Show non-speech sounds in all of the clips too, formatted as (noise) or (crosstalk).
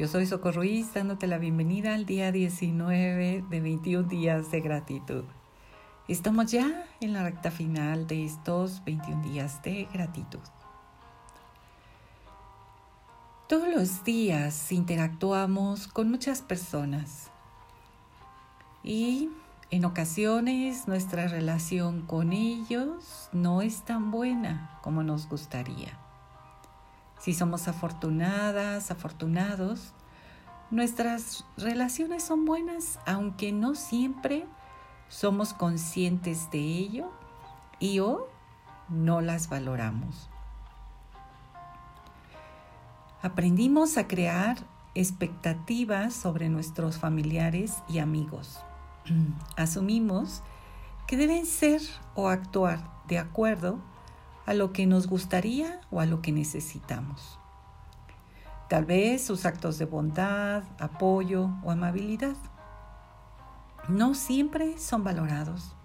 Yo soy Socorro Ruiz dándote la bienvenida al día 19 de 21 días de gratitud. Estamos ya en la recta final de estos 21 días de gratitud. Todos los días interactuamos con muchas personas y en ocasiones nuestra relación con ellos no es tan buena como nos gustaría. Si somos afortunadas, afortunados, nuestras relaciones son buenas, aunque no siempre somos conscientes de ello y o no las valoramos. Aprendimos a crear expectativas sobre nuestros familiares y amigos. (clears throat) Asumimos que deben ser o actuar de acuerdo a lo que nos gustaría o a lo que necesitamos. Tal vez sus actos de bondad, apoyo o amabilidad no siempre son valorados.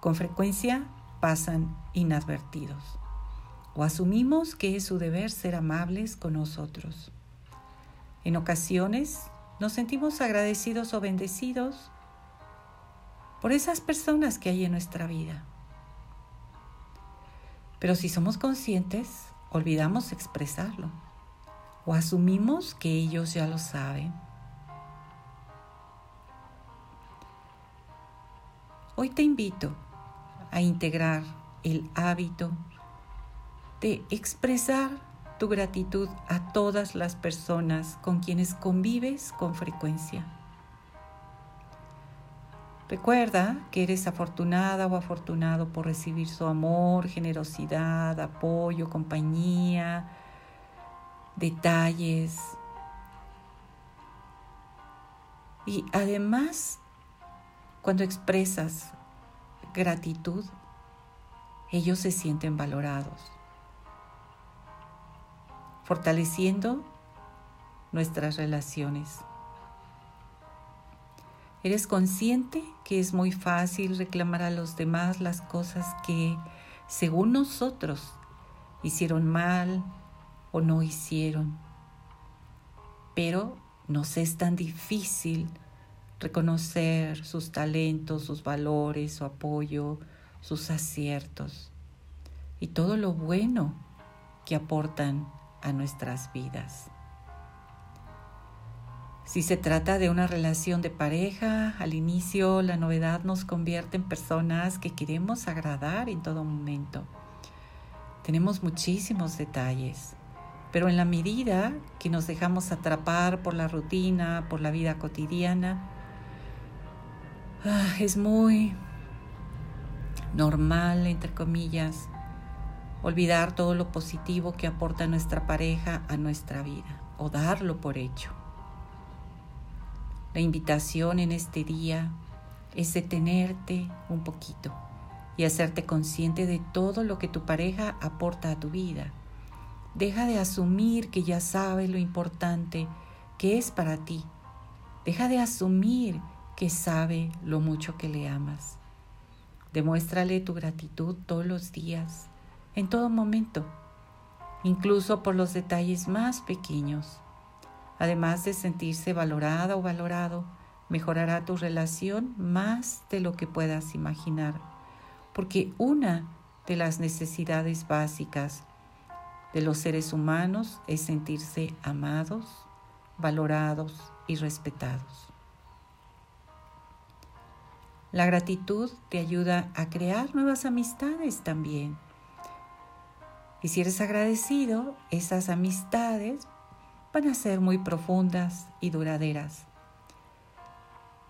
Con frecuencia pasan inadvertidos o asumimos que es su deber ser amables con nosotros. En ocasiones nos sentimos agradecidos o bendecidos por esas personas que hay en nuestra vida. Pero si somos conscientes, olvidamos expresarlo o asumimos que ellos ya lo saben. Hoy te invito a integrar el hábito de expresar tu gratitud a todas las personas con quienes convives con frecuencia. Recuerda que eres afortunada o afortunado por recibir su amor, generosidad, apoyo, compañía, detalles. Y además, cuando expresas gratitud, ellos se sienten valorados, fortaleciendo nuestras relaciones. ¿Eres consciente que es muy fácil reclamar a los demás las cosas que, según nosotros, hicieron mal o no hicieron? Pero nos es tan difícil reconocer sus talentos, sus valores, su apoyo, sus aciertos y todo lo bueno que aportan a nuestras vidas. Si se trata de una relación de pareja, al inicio la novedad nos convierte en personas que queremos agradar en todo momento. Tenemos muchísimos detalles, pero en la medida que nos dejamos atrapar por la rutina, por la vida cotidiana, ah, es muy normal, entre comillas, olvidar todo lo positivo que aporta nuestra pareja a nuestra vida o darlo por hecho. La invitación en este día es detenerte un poquito y hacerte consciente de todo lo que tu pareja aporta a tu vida. Deja de asumir que ya sabe lo importante que es para ti. Deja de asumir que sabe lo mucho que le amas. Demuéstrale tu gratitud todos los días, en todo momento, incluso por los detalles más pequeños. Además de sentirse valorada o valorado, mejorará tu relación más de lo que puedas imaginar, porque una de las necesidades básicas de los seres humanos es sentirse amados, valorados y respetados. La gratitud te ayuda a crear nuevas amistades también. Y si eres agradecido, esas amistades van a ser muy profundas y duraderas.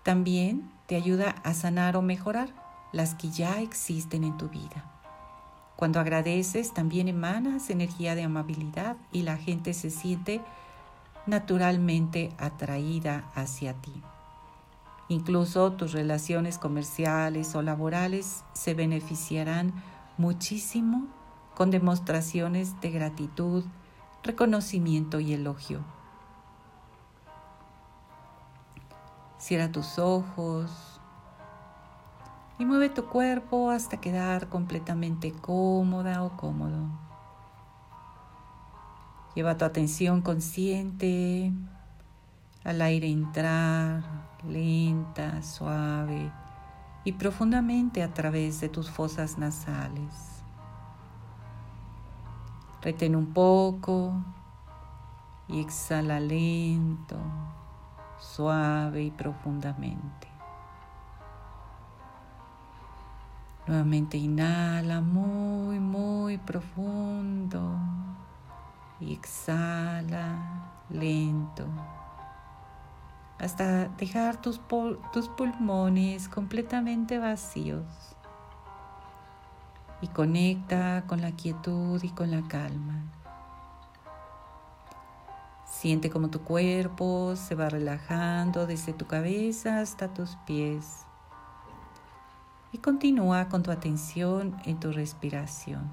También te ayuda a sanar o mejorar las que ya existen en tu vida. Cuando agradeces, también emanas energía de amabilidad y la gente se siente naturalmente atraída hacia ti. Incluso tus relaciones comerciales o laborales se beneficiarán muchísimo con demostraciones de gratitud, reconocimiento y elogio. Cierra tus ojos y mueve tu cuerpo hasta quedar completamente cómoda o cómodo. Lleva tu atención consciente al aire entrar, lenta, suave y profundamente a través de tus fosas nasales. Retén un poco. Y exhala lento, suave y profundamente. Nuevamente inhala muy, muy profundo. Y exhala lento. Hasta dejar tus, tus pulmones completamente vacíos y conecta con la quietud y con la calma. Siente como tu cuerpo se va relajando desde tu cabeza hasta tus pies y continúa con tu atención en tu respiración.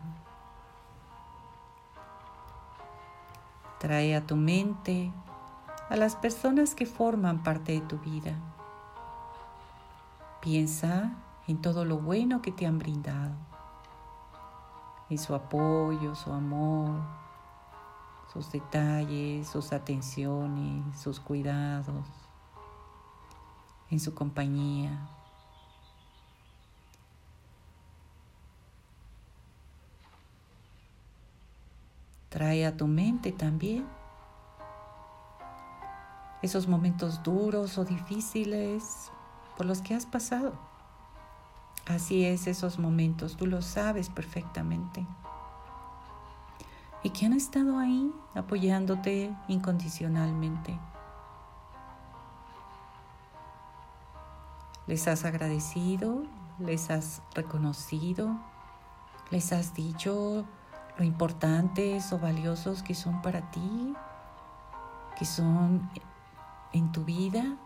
Trae a tu mente a las personas que forman parte de tu vida. Piensa en todo lo bueno que te han brindado, en su apoyo, su amor, sus detalles, sus atenciones, sus cuidados, en su compañía. Trae a tu mente también esos momentos duros o difíciles por los que has pasado. Así es, esos momentos, tú lo sabes perfectamente. Y que han estado ahí apoyándote incondicionalmente. Les has agradecido, les has reconocido, les has dicho lo importantes o valiosos que son para ti, que son en tu vida?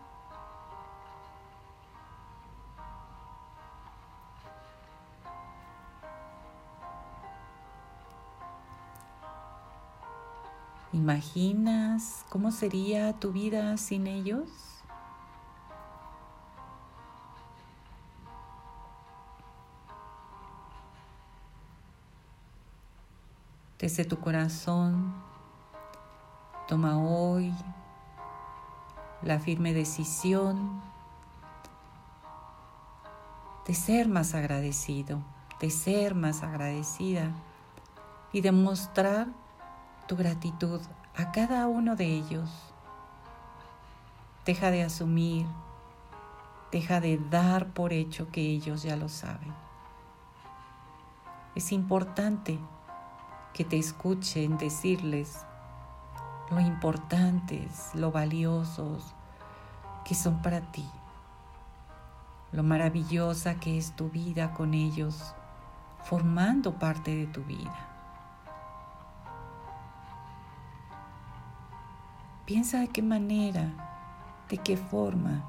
¿Imaginas cómo sería tu vida sin ellos? Desde tu corazón, toma hoy la firme decisión de ser más agradecido, de ser más agradecida y de mostrar tu gratitud a cada uno de ellos. Deja de asumir, deja de dar por hecho que ellos ya lo saben. Es importante que te escuchen decirles lo importantes, lo valiosos que son para ti, lo maravillosa que es tu vida con ellos, formando parte de tu vida. Piensa de qué manera, de qué forma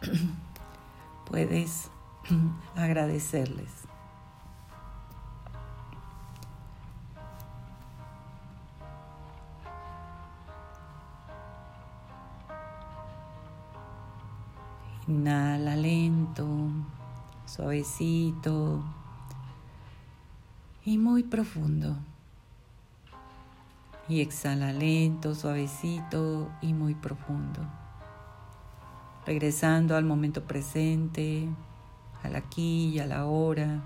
(clears throat) puedes (clears throat) agradecerles. Inhala lento, suavecito y muy profundo. Y exhala lento, suavecito y muy profundo. Regresando al momento presente, al aquí y a la hora,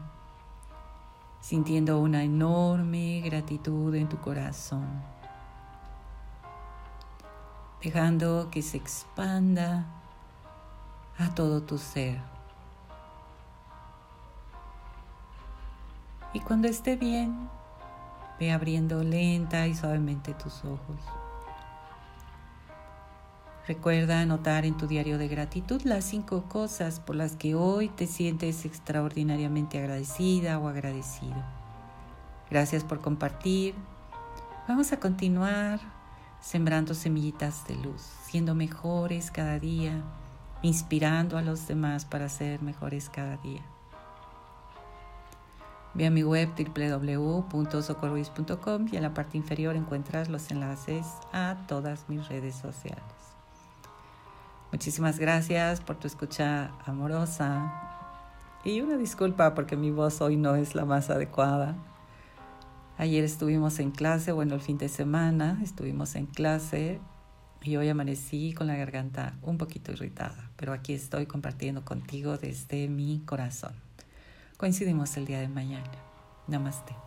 sintiendo una enorme gratitud en tu corazón, dejando que se expanda a todo tu ser. Y cuando esté bien, ve abriendo lenta y suavemente tus ojos. Recuerda anotar en tu diario de gratitud las cinco cosas por las que hoy te sientes extraordinariamente agradecida o agradecido. Gracias por compartir. Vamos a continuar sembrando semillitas de luz, siendo mejores cada día, inspirando a los demás para ser mejores cada día. Ve a mi web www.socorruiz.com y en la parte inferior encuentras los enlaces a todas mis redes sociales. Muchísimas gracias por tu escucha amorosa Y una disculpa porque mi voz hoy no es la más adecuada. Ayer estuvimos en clase, bueno, el fin de semana estuvimos en clase y hoy amanecí con la garganta un poquito irritada, pero aquí estoy compartiendo contigo desde mi corazón. Coincidimos el día de mañana. Namaste.